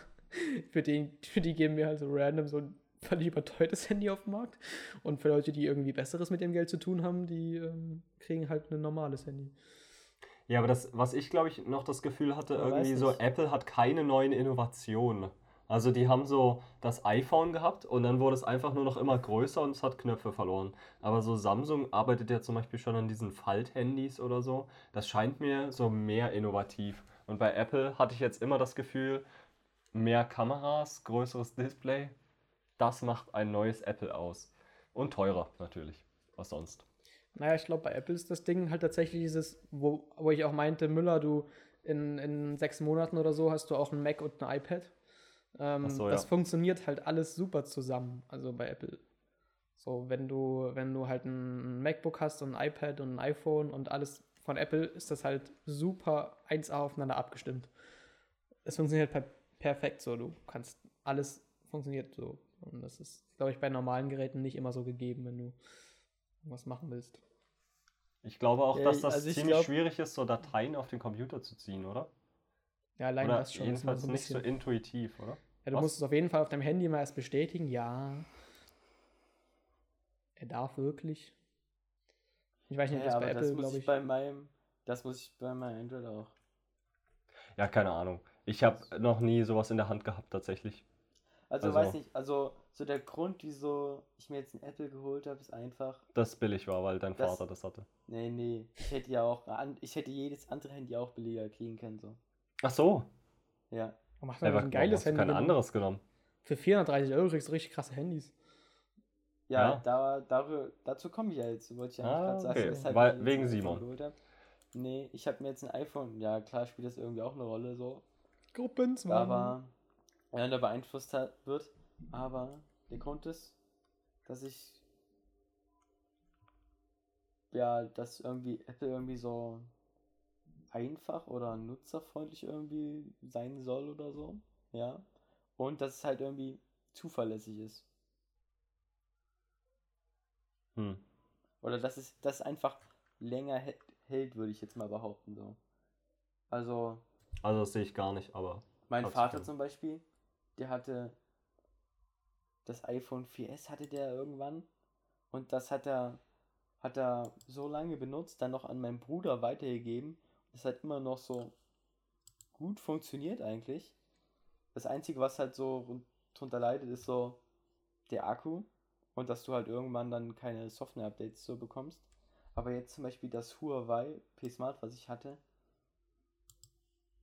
für die, für die geben wir halt so random so ein völlig überteuertes Handy auf den Markt. Und für Leute, die irgendwie Besseres mit dem Geld zu tun haben, die ähm, kriegen halt ein normales Handy. Ja, aber das, was ich glaube ich noch das Gefühl hatte, Man irgendwie so. Apple hat keine neuen Innovationen. Also die haben so das iPhone gehabt und dann wurde es einfach nur noch immer größer und es hat Knöpfe verloren. Aber so Samsung arbeitet ja zum Beispiel schon an diesen Falthandys oder so. Das scheint mir so mehr innovativ. Und bei Apple hatte ich jetzt immer das Gefühl, mehr Kameras, größeres Display, das macht ein neues Apple aus. Und teurer natürlich. Was sonst? Naja, ich glaube, bei Apple ist das Ding halt tatsächlich dieses, wo, wo ich auch meinte, Müller, du in, in sechs Monaten oder so hast du auch ein Mac und ein iPad. Ähm, so, das ja. funktioniert halt alles super zusammen, also bei Apple. So, wenn du, wenn du halt ein MacBook hast und ein iPad und ein iPhone und alles von Apple, ist das halt super 1A aufeinander abgestimmt. Es funktioniert per perfekt so, du kannst alles funktioniert so. Und das ist, glaube ich, bei normalen Geräten nicht immer so gegeben, wenn du was machen willst. Ich glaube auch, dass das also ich ziemlich glaub- schwierig ist, so Dateien auf den Computer zu ziehen, oder? Ja, allein Oder das schon. jedenfalls so ein nicht so bisschen- intuitiv, oder? Ja, du Was? musst es auf jeden Fall auf deinem Handy mal erst bestätigen. Ja. Er darf wirklich. Ich weiß nicht, ob Ja, das bei Apple, muss glaube ich ich. bei meinem, das muss ich bei meinem Android auch. Ja, keine Ahnung. Ich habe noch nie sowas in der Hand gehabt, tatsächlich. Also, Also- weiß nicht, also so der Grund, wieso ich mir jetzt ein Apple geholt habe, ist einfach, Das billig war, weil dein Das- Vater das hatte. nee, nee, ich hätte ja auch, ich hätte jedes andere Handy auch billiger kriegen können, so. Ach so. Ja. Oh, macht aber ein geiles Handy. kein anderes genommen. Für 430 Euro kriegst du richtig krasse Handys. Ja, Ja. Da, darüber, dazu komme ich ja jetzt, wollte ich ja Ah, gerade sagen, okay. Weil- ich mir jetzt wegen Simon. Nee, ich habe mir jetzt ein iPhone, ja klar spielt das irgendwie auch eine Rolle, so. Gruppenzwang. aber ja, da beeinflusst hat, wird. Aber der Grund ist, dass ich ja, dass irgendwie Apple irgendwie so einfach oder nutzerfreundlich irgendwie sein soll oder so. Ja. Und dass es halt irgendwie zuverlässig ist. Hm. Oder dass es das einfach länger hä- hält, würde ich jetzt mal behaupten. So. Also, Also das sehe ich gar nicht, aber. Mein Vater zum Beispiel, der hatte das iPhone 4S hatte der irgendwann und das hat er hat er so lange benutzt, dann noch an meinen Bruder weitergegeben. Das hat immer noch so gut funktioniert eigentlich. Das Einzige, was halt so run- drunter leidet, ist so der Akku und dass du halt irgendwann dann keine Software-Updates so bekommst. Aber jetzt zum Beispiel das Huawei P-Smart, was ich hatte,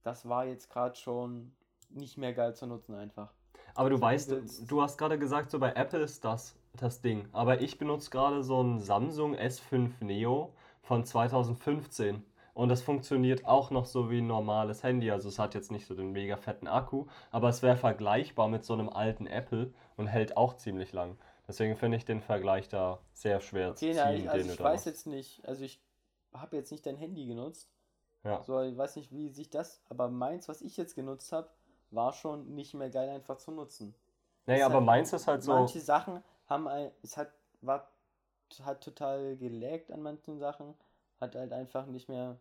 das war jetzt gerade schon nicht mehr geil zu nutzen einfach. Aber du So, weißt, du hast gerade gesagt, so bei Apple ist das das Ding. Aber ich benutze gerade so ein Samsung S5 Neo von 2015. Und das funktioniert auch noch so wie ein normales Handy. Also es hat jetzt nicht so den mega fetten Akku, aber es wäre vergleichbar mit so einem alten Apple und hält auch ziemlich lang. Deswegen finde ich den Vergleich da sehr schwer zu Okay, ziehen, na, ich, also ich weiß jetzt nicht, also ich habe jetzt nicht dein Handy genutzt. Ja. So, ich weiß nicht, wie sich das, aber meins, was ich jetzt genutzt habe, war schon nicht mehr geil einfach zu nutzen. Naja, aber halt- meins ist halt so. Manche Sachen haben ein, es hat, war, hat total gelaggt an manchen Sachen, hat halt einfach nicht mehr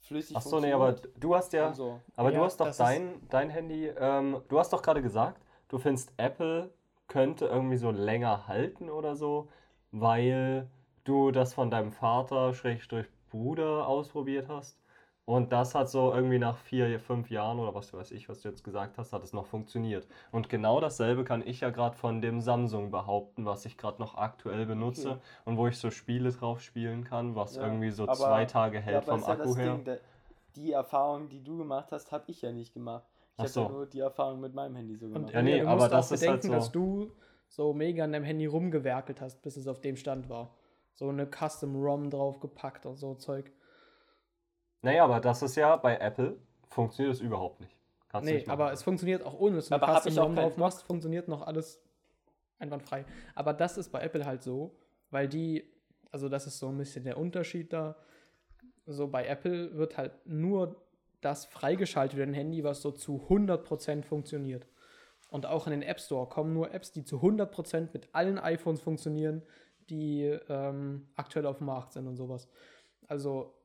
flüssig Ach so, nee, aber du hast ja. So. Aber Ja, du hast doch dein, dein Handy, ähm, du hast doch gerade gesagt, du findest Apple könnte irgendwie so länger halten oder so, weil du das von deinem Vater, Schrägstrich Bruder, ausprobiert hast. Und das hat so irgendwie nach vier, fünf Jahren oder was weiß ich, was du jetzt gesagt hast, hat es noch funktioniert. Und genau dasselbe kann ich ja gerade von dem Samsung behaupten, was ich gerade noch aktuell benutze Okay. und wo ich so Spiele drauf spielen kann, was Ja, irgendwie so aber- zwei Tage Ja, hält aber vom ist ja Akku das her. Ding, da- die Erfahrung, die du gemacht hast, habe ich ja nicht gemacht. Ich habe so. ja nur die Erfahrung mit meinem Handy so Und gemacht. Ja, nee, du musst aber auch das ist halt bedenken, so- dass du so mega an deinem Handy rumgewerkelt hast, bis es auf dem Stand war. So eine Custom-ROM draufgepackt und so Zeug. Naja, aber das ist ja bei Apple, funktioniert das überhaupt nicht. Kannst du Nee, nicht aber es funktioniert auch ohne, dass du Aber Custom-ROM keinen drauf machst, funktioniert noch alles einwandfrei. Aber das ist bei Apple halt so, weil die, also das ist so ein bisschen der Unterschied da. So bei Apple wird halt nur das freigeschaltet dein Handy, was so zu 100% funktioniert. Und auch in den App Store kommen nur Apps, die zu 100% mit allen iPhones funktionieren, die ähm, aktuell auf dem Markt sind und sowas. Also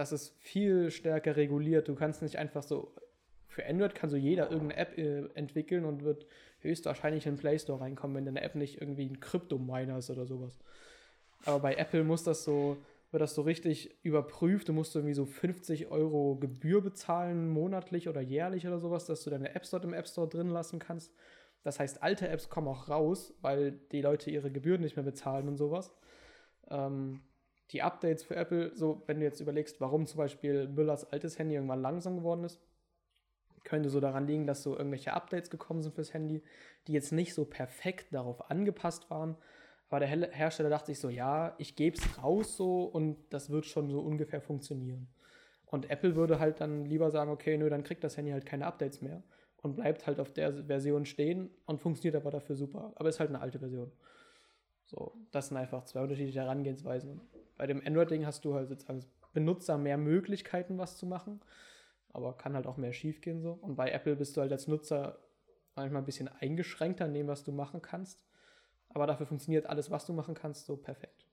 das ist viel stärker reguliert. Du kannst nicht einfach so, für Android kann so jeder irgendeine App äh, entwickeln und wird höchstwahrscheinlich in den Play Store reinkommen, wenn deine App nicht irgendwie ein Kryptominer ist oder sowas. Aber bei Apple muss das so, wird das so richtig überprüft. Du musst irgendwie so 50 Euro Gebühr bezahlen, monatlich oder jährlich oder sowas, dass du deine Apps dort im App Store drin lassen kannst. Das heißt, alte Apps kommen auch raus, weil die Leute ihre Gebühren nicht mehr bezahlen und sowas. Ähm, die Updates für Apple, so wenn du jetzt überlegst, warum zum Beispiel Müllers altes Handy irgendwann langsam geworden ist, könnte so daran liegen, dass so irgendwelche Updates gekommen sind fürs Handy, die jetzt nicht so perfekt darauf angepasst waren. Aber der Hersteller dachte sich so, ja, ich gebe es raus so und das wird schon so ungefähr funktionieren. Und Apple würde halt dann lieber sagen, okay, nö, dann kriegt das Handy halt keine Updates mehr und bleibt halt auf der Version stehen und funktioniert aber dafür super. Aber ist halt eine alte Version. So, das sind einfach zwei unterschiedliche Herangehensweisen. Bei dem Android-Ding hast du halt sozusagen als Benutzer mehr Möglichkeiten, was zu machen, aber kann halt auch mehr schief gehen so. Und bei Apple bist du halt als Nutzer manchmal ein bisschen eingeschränkter in dem, was du machen kannst. Aber dafür funktioniert alles, was du machen kannst, so perfekt.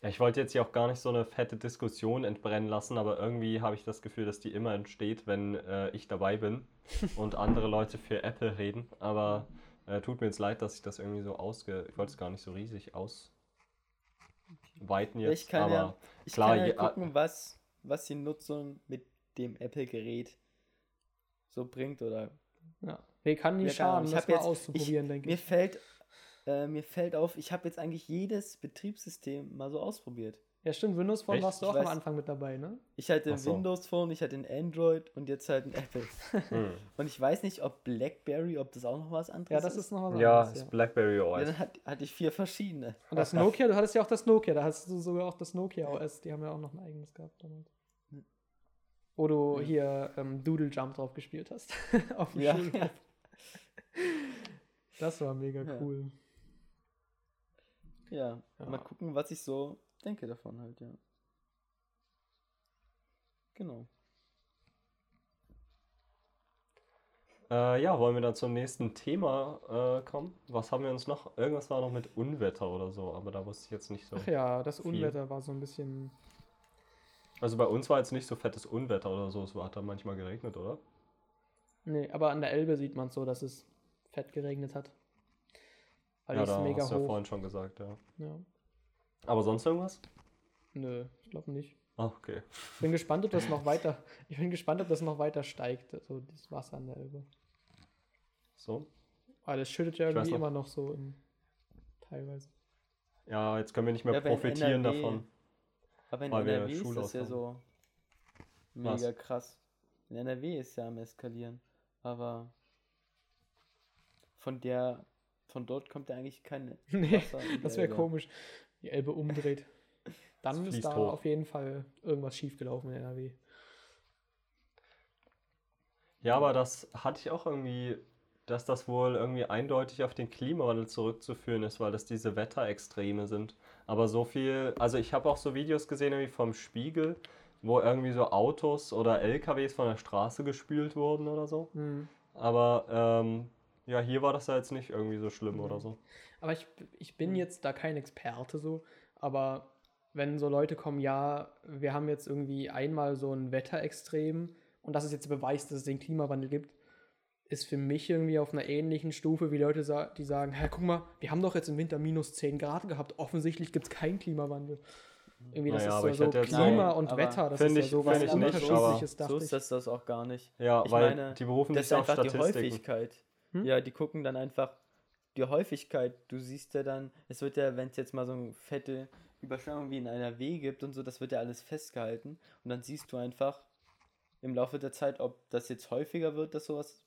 Ja, ich wollte jetzt hier auch gar nicht so eine fette Diskussion entbrennen lassen, aber irgendwie habe ich das Gefühl, dass die immer entsteht, wenn äh, ich dabei bin und andere Leute für Apple reden. Aber äh, tut mir jetzt leid, dass ich das irgendwie so ausge... Ich wollte es gar nicht so riesig ausweiten Ja, jetzt, ich kann aber ja, ich klar, kann ja je- gucken, was, was die Nutzung mit dem Apple-Gerät so bringt oder Ja. Nee, kann nicht schaden. Ich das mal jetzt- auszuprobieren, denke Mir ich. fällt, äh, mir fällt auf, ich habe jetzt eigentlich jedes Betriebssystem mal so ausprobiert. Ja, stimmt, Windows Phone Echt? warst du auch am Anfang mit dabei, ne? Ich hatte so. Windows Phone, ich hatte ein Android und jetzt halt ein Apple. Hm. Und ich weiß nicht, ob BlackBerry, ob das auch noch was anderes Ja, das ist noch was Ja, anderes. ist BlackBerry Ja, OS. dann hat, hatte ich vier verschiedene. Und das Nokia, du hattest ja auch das Nokia, da hast du sogar auch das Nokia OS, die haben ja auch noch ein eigenes gehabt damals. Hm. Wo du Ja. hier ähm, Doodle Jump drauf gespielt hast. Auf dem Ja. Schulhof. Das war mega Ja. cool. Ja, Ja. mal gucken, was ich so denke davon halt, ja. Genau. Äh, ja, wollen wir dann zum nächsten Thema äh, kommen? Was haben wir uns noch? Irgendwas war noch mit Unwetter oder so, aber da wusste ich jetzt nicht so. Ach ja, das Viel. Unwetter war so ein bisschen. Also bei uns war jetzt nicht so fettes Unwetter oder so, es hat da manchmal geregnet, oder? Nee, aber an der Elbe sieht man so, dass es fett geregnet hat. Weil ja, da mega hast du ja hoch. vorhin schon gesagt, ja. Ja. Aber sonst irgendwas? Nö, ich glaube nicht. Ah, okay. Ich bin gespannt, ob das noch weiter. Ich bin gespannt, ob das noch weiter steigt, so das Wasser an der Elbe. So. Aber das schüttet ja irgendwie noch- immer noch so in, teilweise. Ja, jetzt können wir nicht mehr Ja, profitieren NRW davon. Aber in Weil wir NRW ist Schule das ja so Was? mega krass. In NRW ist ja am eskalieren. Aber von der, von dort kommt ja eigentlich kein Nee, Wasser. Das wäre komisch. Die Elbe umdreht. Dann ist da hoch. auf jeden Fall irgendwas schiefgelaufen in NRW. Ja, aber das hatte ich auch irgendwie, dass das wohl irgendwie eindeutig auf den Klimawandel zurückzuführen ist, weil das diese Wetterextreme sind. Aber so viel, also ich habe auch so Videos gesehen irgendwie vom Spiegel, wo irgendwie so Autos oder LKWs von der Straße gespült wurden oder so. Hm. Aber ähm, ja, hier war das ja jetzt nicht irgendwie so schlimm oder so. Aber ich, ich bin jetzt da kein Experte so, aber wenn so Leute kommen, ja, wir haben jetzt irgendwie einmal so ein Wetterextrem und das ist jetzt der Beweis, dass es den Klimawandel gibt, ist für mich irgendwie auf einer ähnlichen Stufe wie Leute, die sagen, hey, guck mal, wir haben doch jetzt im Winter minus 10 Grad gehabt, offensichtlich gibt es keinen Klimawandel. Irgendwie, das Naja, ist so, so Klima und Wetter, das ist ich- ja so was ich nicht, Unterschiedliches, So dachte ist ich. das, das auch gar nicht. Ja, Ich weil meine, die berufen Das sich ist ja auf einfach die Statistiken. Häufigkeit. Hm? Ja, die gucken dann einfach die Häufigkeit. Du siehst ja dann, es wird ja, wenn es jetzt mal so eine fette Überschwemmung wie in einer W gibt und so, das wird ja alles festgehalten. Und dann siehst du einfach im Laufe der Zeit, ob das jetzt häufiger wird, dass sowas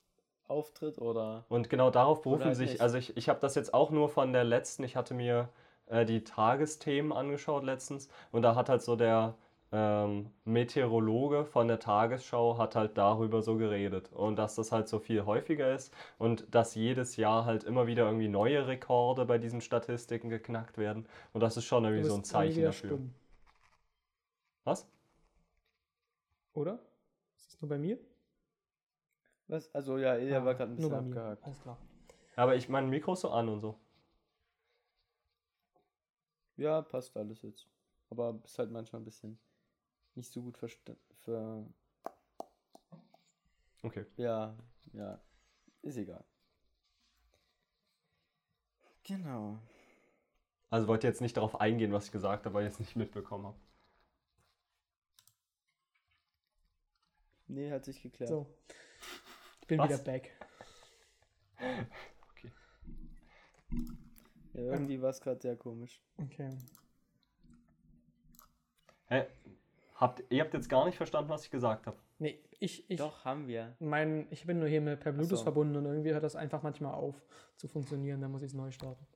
auftritt oder. Und genau darauf berufen halt sich, nicht. also ich, ich habe das jetzt auch nur von der letzten, ich hatte mir äh, die Tagesthemen angeschaut letztens und da hat halt so der ähm, Meteorologe von der Tagesschau hat halt darüber so geredet und dass das halt so viel häufiger ist und dass jedes Jahr halt immer wieder irgendwie neue Rekorde bei diesen Statistiken geknackt werden und das ist schon irgendwie so ein Zeichen dafür. stumm. Was? Oder? Ist das nur bei mir? Was? Also ja, Ilja Ah, war gerade ein bisschen abgehakt. Alles klar. Aber ich mein Mikro ist so an und so. Ja, passt alles jetzt. Aber ist halt manchmal ein bisschen nicht so gut verstanden. Okay. ja, ja, ist egal. Genau. Also wollte jetzt nicht darauf eingehen, was ich gesagt habe, weil ich es nicht mitbekommen habe. Nee, hat sich geklärt. So. Ich bin Was? wieder back. Okay. Ja, irgendwie war es gerade sehr komisch. Okay. Hä? Habt, ihr habt jetzt gar nicht verstanden, was ich gesagt habe. Nee, ich, ich, Doch, haben wir. mein, ich bin nur hier mit, per Bluetooth so. verbunden und irgendwie hört das einfach manchmal auf zu funktionieren, dann muss ich es neu starten.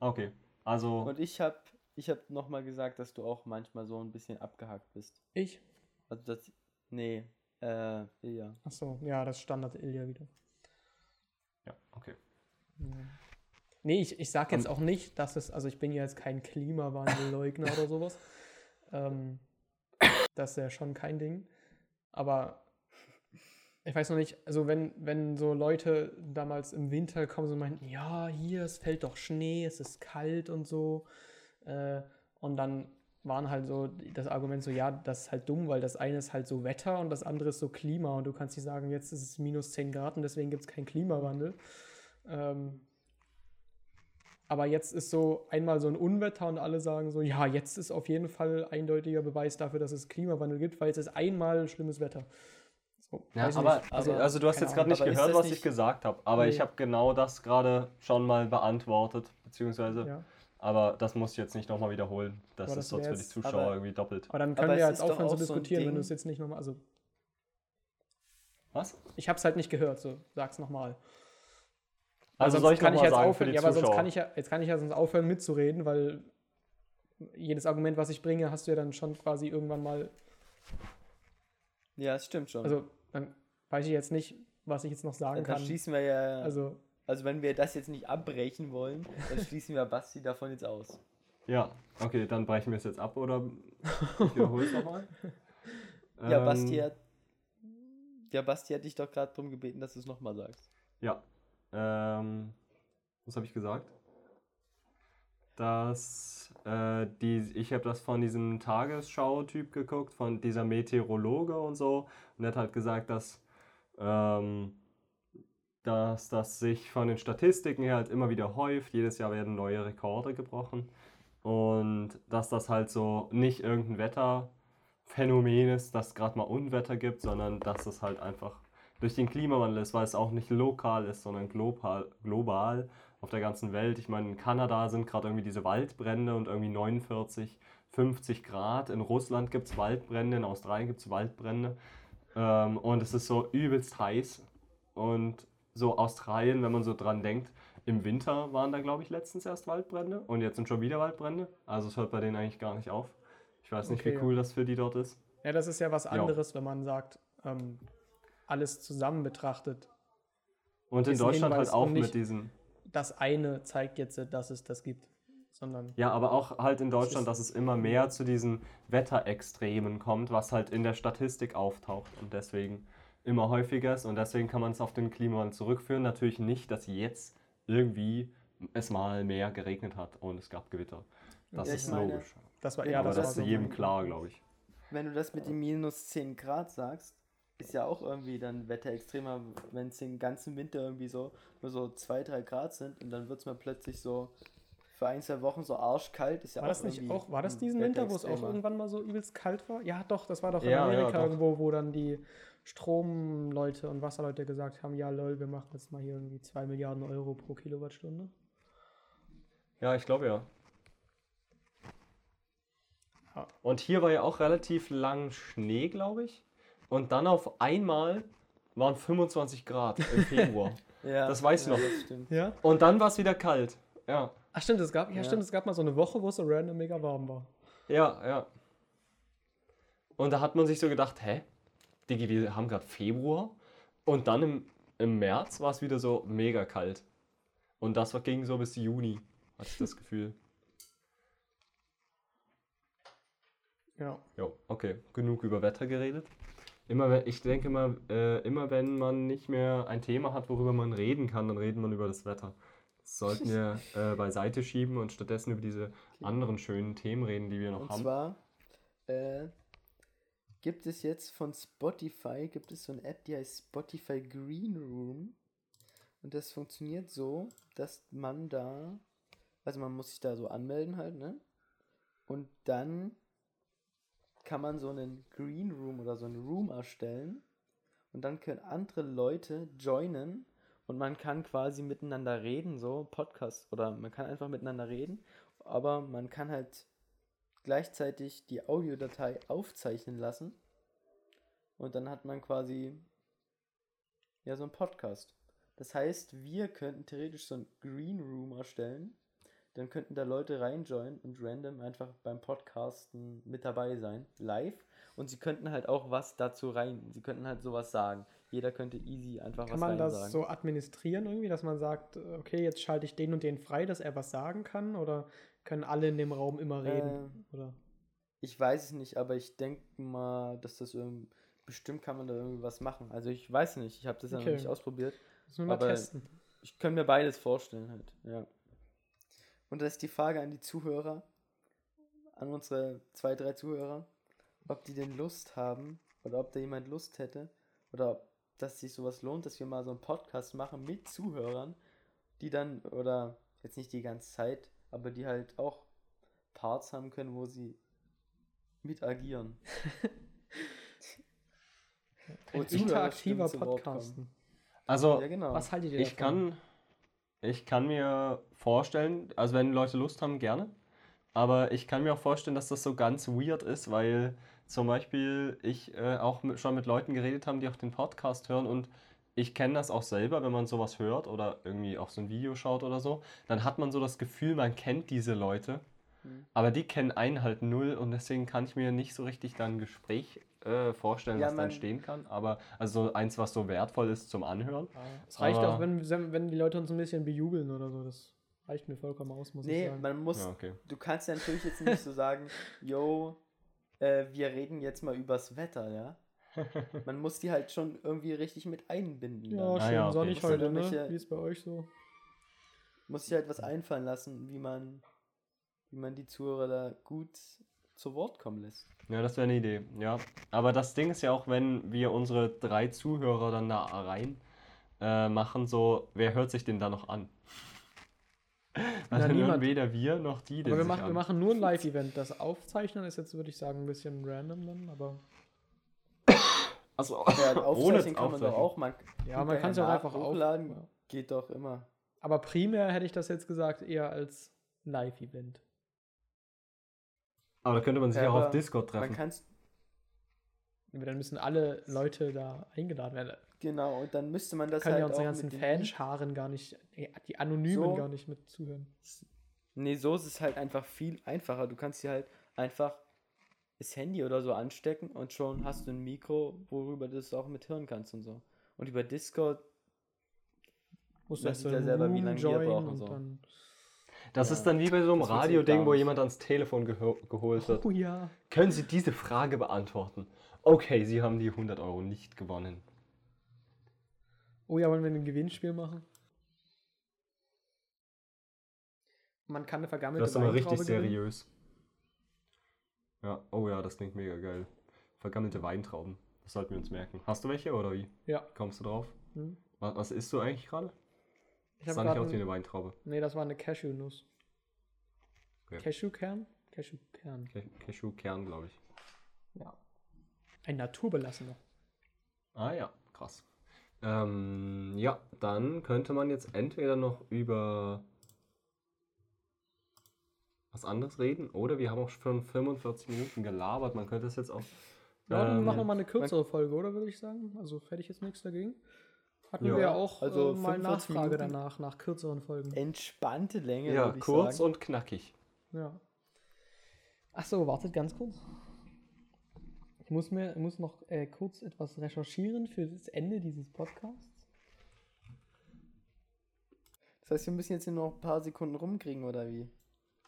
Okay. Also, Und ich hab, ich hab nochmal gesagt, dass du auch manchmal so ein bisschen abgehackt bist. Ich? Also das, nee, äh, ja. Achso, ja, das Standard Ilja wieder. ja, okay. Ja. Nee, ich, ich sag jetzt auch nicht, dass es, also ich bin ja jetzt kein Klimawandelleugner oder sowas. Ähm, das ist ja schon kein Ding. Aber ich weiß noch nicht, also wenn, wenn so Leute damals im Winter kommen und meinten, ja, hier, es fällt doch Schnee, es ist kalt und so. Äh, und dann waren halt so das Argument so, ja, das ist halt dumm, weil das eine ist halt so Wetter und das andere ist so Klima und du kannst nicht sagen, jetzt ist es minus 10 Grad und deswegen gibt es keinen Klimawandel. Ähm, aber jetzt ist so einmal so ein Unwetter und alle sagen so, ja, jetzt ist auf jeden Fall eindeutiger Beweis dafür, dass es Klimawandel gibt, weil es ist einmal schlimmes Wetter. So, Ja, aber, also, aber- also du hast jetzt gerade nicht Aber gehört, das was nicht- ich gesagt habe, aber ich Nee. habe genau das gerade schon mal beantwortet, beziehungsweise, ja. aber das muss ich jetzt nicht nochmal wiederholen. Das Aber ist das sonst für die Zuschauer aber- irgendwie doppelt. Aber dann Aber können wir es jetzt aufhören zu auch so ein diskutieren, wenn du es jetzt nicht nochmal, also Was? ich habe es halt nicht gehört, so sag's nochmal. Also sonst soll ich kann nochmal jetzt sagen aufhören, ja, aber sonst kann ich ja, jetzt kann ich ja sonst aufhören mitzureden, weil jedes Argument, was ich bringe, hast du ja dann schon quasi irgendwann mal, Ja, es stimmt schon. also dann weiß ich jetzt nicht, was ich jetzt noch sagen dann, dann kann. schließen wir ja, also, Also, wenn wir das jetzt nicht abbrechen wollen, dann schließen wir Basti davon jetzt aus. Ja, okay, dann brechen wir es jetzt ab oder ich wiederhole es nochmal. Ja, Ähm, Basti hat, ja, Basti hat dich doch gerade darum gebeten, dass du es nochmal sagst. Ja. Ähm, was habe ich gesagt? Dass äh, die, ich habe das von diesem Tagesschau-Typ geguckt, von dieser Meteorologe und so. Und er hat halt gesagt, dass, ähm, dass das sich von den Statistiken her halt immer wieder häuft. Jedes Jahr werden neue Rekorde gebrochen. Und dass das halt so nicht irgendein Wetterphänomen ist, dass es gerade mal Unwetter gibt, sondern dass das halt einfach durch den Klimawandel ist, weil es auch nicht lokal ist, sondern global, global auf der ganzen Welt. Ich meine, in Kanada sind gerade irgendwie diese Waldbrände und irgendwie 49, 50 Grad. In Russland gibt es Waldbrände, in Australien gibt es Waldbrände. Ähm, und es ist so übelst heiß. Und so Australien, wenn man so dran denkt, im Winter waren da, glaube ich, letztens erst Waldbrände und jetzt sind schon wieder Waldbrände. Also es hört bei denen eigentlich gar nicht auf. Ich weiß nicht, Okay, wie ja. cool das für die dort ist. ja, das ist ja was Ja. anderes, wenn man sagt, ähm, alles zusammen betrachtet. Und in Deutschland Hinweis halt auch mit diesen. Das eine zeigt jetzt, dass es das gibt, sondern Ja, aber auch halt in Deutschland, dass es immer mehr zu diesen Wetterextremen kommt, was halt in der Statistik auftaucht und deswegen immer häufiger ist und deswegen kann man es auf den Klimawandel zurückführen. Natürlich nicht, dass jetzt irgendwie es mal mehr geregnet hat und es gab Gewitter. Das Ja, ist meine, logisch. das war Ja, aber das, das war ist jedem klar, glaube ich. Wenn du das mit den minus 10 Grad sagst, ist ja auch irgendwie dann Wetter extremer, wenn es den ganzen Winter irgendwie so nur so 2, 3 Grad sind und dann wird es mal plötzlich so für ein, zwei Wochen so arschkalt. Ist ja War auch das nicht auch, war das ein diesen Winter, wo es auch irgendwann mal so übelst kalt war? Ja, doch, das war doch in Ja, ja, Amerika doch. irgendwo, wo dann die Stromleute und Wasserleute gesagt haben, ja lol, wir machen jetzt mal hier irgendwie 2 Milliarden Euro pro Kilowattstunde. Ja, ich glaube ja. Ja. Und hier war ja auch relativ lang Schnee, glaube ich. Und dann auf einmal waren 25 Grad im Februar. Ja, Das weiß ich ja, noch. Das stimmt. Ja? Und dann war es wieder kalt. Ja, Ach stimmt, es gab, ja, Ja. stimmt, es gab mal so eine Woche, wo es so random mega warm war. ja, ja. Und da hat man sich so gedacht, hä? Digi, wir haben gerade Februar. Und dann im, im März war es wieder so mega kalt. Und das ging so bis Juni, hatte ich das Gefühl. Ja. Jo, okay, genug über Wetter geredet. Immer wenn, ich denke mal, äh, immer wenn man nicht mehr ein Thema hat, worüber man reden kann, dann redet man über das Wetter. Das sollten wir äh, beiseite schieben und stattdessen über diese anderen schönen Themen reden, die wir noch Und haben. zwar äh, gibt es jetzt von Spotify, gibt es so eine App, die heißt Spotify Green Room. Und das funktioniert so, dass man da, also man muss sich da so anmelden halt, ne? Und dann kann man so einen Green Room oder so einen Room erstellen. Und dann können andere Leute joinen und man kann quasi miteinander reden, so Podcast oder man kann einfach miteinander reden, aber man kann halt gleichzeitig die Audiodatei aufzeichnen lassen und dann hat man quasi ja so einen Podcast. Das heißt, wir könnten theoretisch so einen Green Room erstellen, dann könnten da Leute reinjoinen und random einfach beim Podcasten mit dabei sein, live. Und sie könnten halt auch was dazu rein, sie könnten halt sowas sagen. Jeder könnte easy einfach Kann was man rein das sagen. so administrieren irgendwie, dass man sagt, äh, okay, jetzt schalte ich den und den frei, dass er was sagen kann? Oder können alle in dem Raum immer reden? Oder? Ich weiß es nicht, aber ich denke mal, dass das irgendwie, bestimmt kann man da irgendwie was machen. Also ich weiß nicht, ich habe das ja Okay. noch nicht ausprobiert. Müssen wir mal Aber- testen. Ich kann mir beides vorstellen halt, ja. Und das ist die Frage an die Zuhörer, an unsere zwei, drei Zuhörer, ob die denn Lust haben oder ob da jemand Lust hätte oder ob das sich sowas lohnt, dass wir mal so einen Podcast machen mit Zuhörern, die dann, oder jetzt nicht die ganze Zeit, aber die halt auch Parts haben können, wo sie mit agieren. Ein interaktiver. Podcasten. Also, Ja, genau. Was haltet ihr ich davon? kann, ich kann mir vorstellen, also wenn Leute Lust haben, gerne. Aber ich kann mir auch vorstellen, dass das so ganz weird ist, weil zum Beispiel ich äh, auch mit, schon mit Leuten geredet habe, die auch den Podcast hören und ich kenne das auch selber, wenn man sowas hört oder irgendwie auch so ein Video schaut oder so, dann hat man so das Gefühl, man kennt diese Leute, Mhm. aber die kennen einen halt null und deswegen kann ich mir nicht so richtig dann ein Gespräch äh, vorstellen, Ja, was da entstehen kann. Aber also so eins, was so wertvoll ist zum Anhören. Ja, es reicht Aber- auch, wenn, wenn die Leute uns ein bisschen bejubeln oder so. Das reicht mir vollkommen aus, muss ich Nee, sagen. man muss Ja, okay. Du kannst ja natürlich jetzt nicht so sagen, yo, äh, wir reden jetzt mal übers Wetter, ja? Man muss die halt schon irgendwie richtig mit einbinden. ja, dann. Ah schön ja, okay. sonnig du heute, ne? Wie ist bei euch so? Muss sich halt was einfallen lassen, wie man, wie man die Zuhörer da gut zu Wort kommen lässt. Ja, das wäre eine Idee, ja. Aber das Ding ist ja auch, wenn wir unsere drei Zuhörer dann da rein äh, machen, so, wer hört sich den da noch an? Also niemand. weder wir noch die Aber wir sich machen, wir machen nur ein Live-Event. Das Aufzeichnen ist jetzt, würde ich sagen, ein bisschen random dann, aber Achso, Ja, ohne aufzeichnen kann man doch auch. Man ja, man kann es ja auch einfach hochladen. auf. Geht doch immer. Aber primär hätte ich das jetzt gesagt eher als Live-Event. Aber da könnte man sich Ja, auch auf Discord Man treffen. kann es, Aber Dann müssen alle Leute da eingeladen werden. genau, und dann müsste man Da das können halt ja unsere ganzen Fanscharen gar nicht, die Anonymen So. gar nicht mit zuhören. Nee, so ist es halt einfach viel einfacher. Du kannst dir halt einfach das Handy oder so anstecken und schon hast du ein Mikro, worüber du es auch mithören kannst und so. Und über Discord, Musst Man erst ja selber, wie lange wir brauchen, und so. Das Ja. ist dann wie bei so einem Radio-Ding, wo jemand ans Telefon geho geholt wird. Oh ja. Können Sie diese Frage beantworten? Okay, Sie haben die 100 Euro nicht gewonnen. Oh ja, wollen wir ein Gewinnspiel machen? Man kann eine vergammelte Das ist aber richtig gewinnen. seriös. Ja, oh ja, das klingt mega geil. Vergammelte Weintrauben. Das sollten wir uns merken. Hast du welche oder wie? Ja. Kommst du drauf? Hm. Was, was isst du eigentlich gerade? Ich sah nicht aus wie ein- eine Weintraube. Nee, das war eine Cashew-Nuss. Ja. Cashewkern? Cashewkern. Ca- Cashewkern, glaube ich. Ja. Ein naturbelassener. Ah ja, krass. Ähm, ja, dann könnte man jetzt entweder noch über was anderes reden oder wir haben auch schon 45 Minuten gelabert. Man könnte es jetzt auch. Ja, dann ähm, machen wir mal eine kürzere Folge, oder würde ich sagen? Also ich jetzt nichts dagegen. Hatten Ja. wir ja auch Also äh, mal 45 Nachfrage Minuten. danach, nach kürzeren Folgen. Entspannte Länge, Ja, kurz sagen. und knackig. Ja. Ach so, wartet ganz kurz. Ich muss mir muss noch äh, kurz etwas recherchieren für das Ende dieses Podcasts. Das heißt, wir müssen jetzt hier noch ein paar Sekunden rumkriegen, oder wie?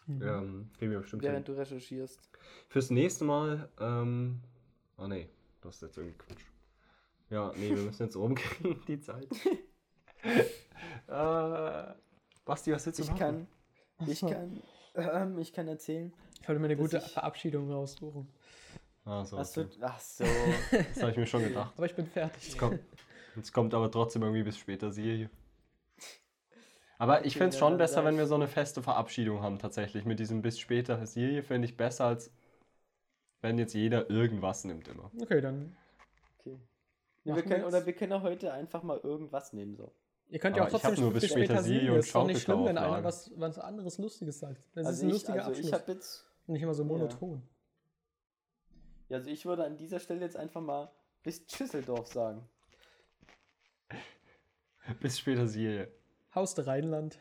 Mhm. Ähm, kriegen wir bestimmt hin. Während du recherchierst. Fürs nächste Mal, ähm. Oh nee, das ist jetzt irgendwie Quatsch. Ja, nee, wir müssen jetzt rumkriegen, die Zeit. äh, Basti, was willst du Ich machen? kann, ich kann, ähm, ich kann erzählen. Ich wollte mir eine gute ich- Verabschiedung raussuchen. Ah, so, Ach so, okay. ach so. Das habe ich mir schon gedacht. Aber ich bin fertig. Jetzt kommt, jetzt kommt aber trotzdem irgendwie bis später Serie. Aber ich Okay, finde es schon besser, wenn wir so eine feste Verabschiedung haben, tatsächlich. Mit diesem bis später Serie finde ich besser, als wenn jetzt jeder irgendwas nimmt immer. Okay, dann. Machen wir wir können, oder wir können auch heute einfach mal irgendwas nehmen. So. Ihr könnt ja auch ich trotzdem nur bis später Serie und Ist doch nicht schlimm, wenn einer was, was anderes Lustiges sagt. Das ist Also ein ich, lustiger also ich Abschluss. habe jetzt, nicht immer so monoton. ja, also ich würde an dieser Stelle jetzt einfach mal bis Schüsseldorf sagen. Bis später Serie. Haus der Rheinland.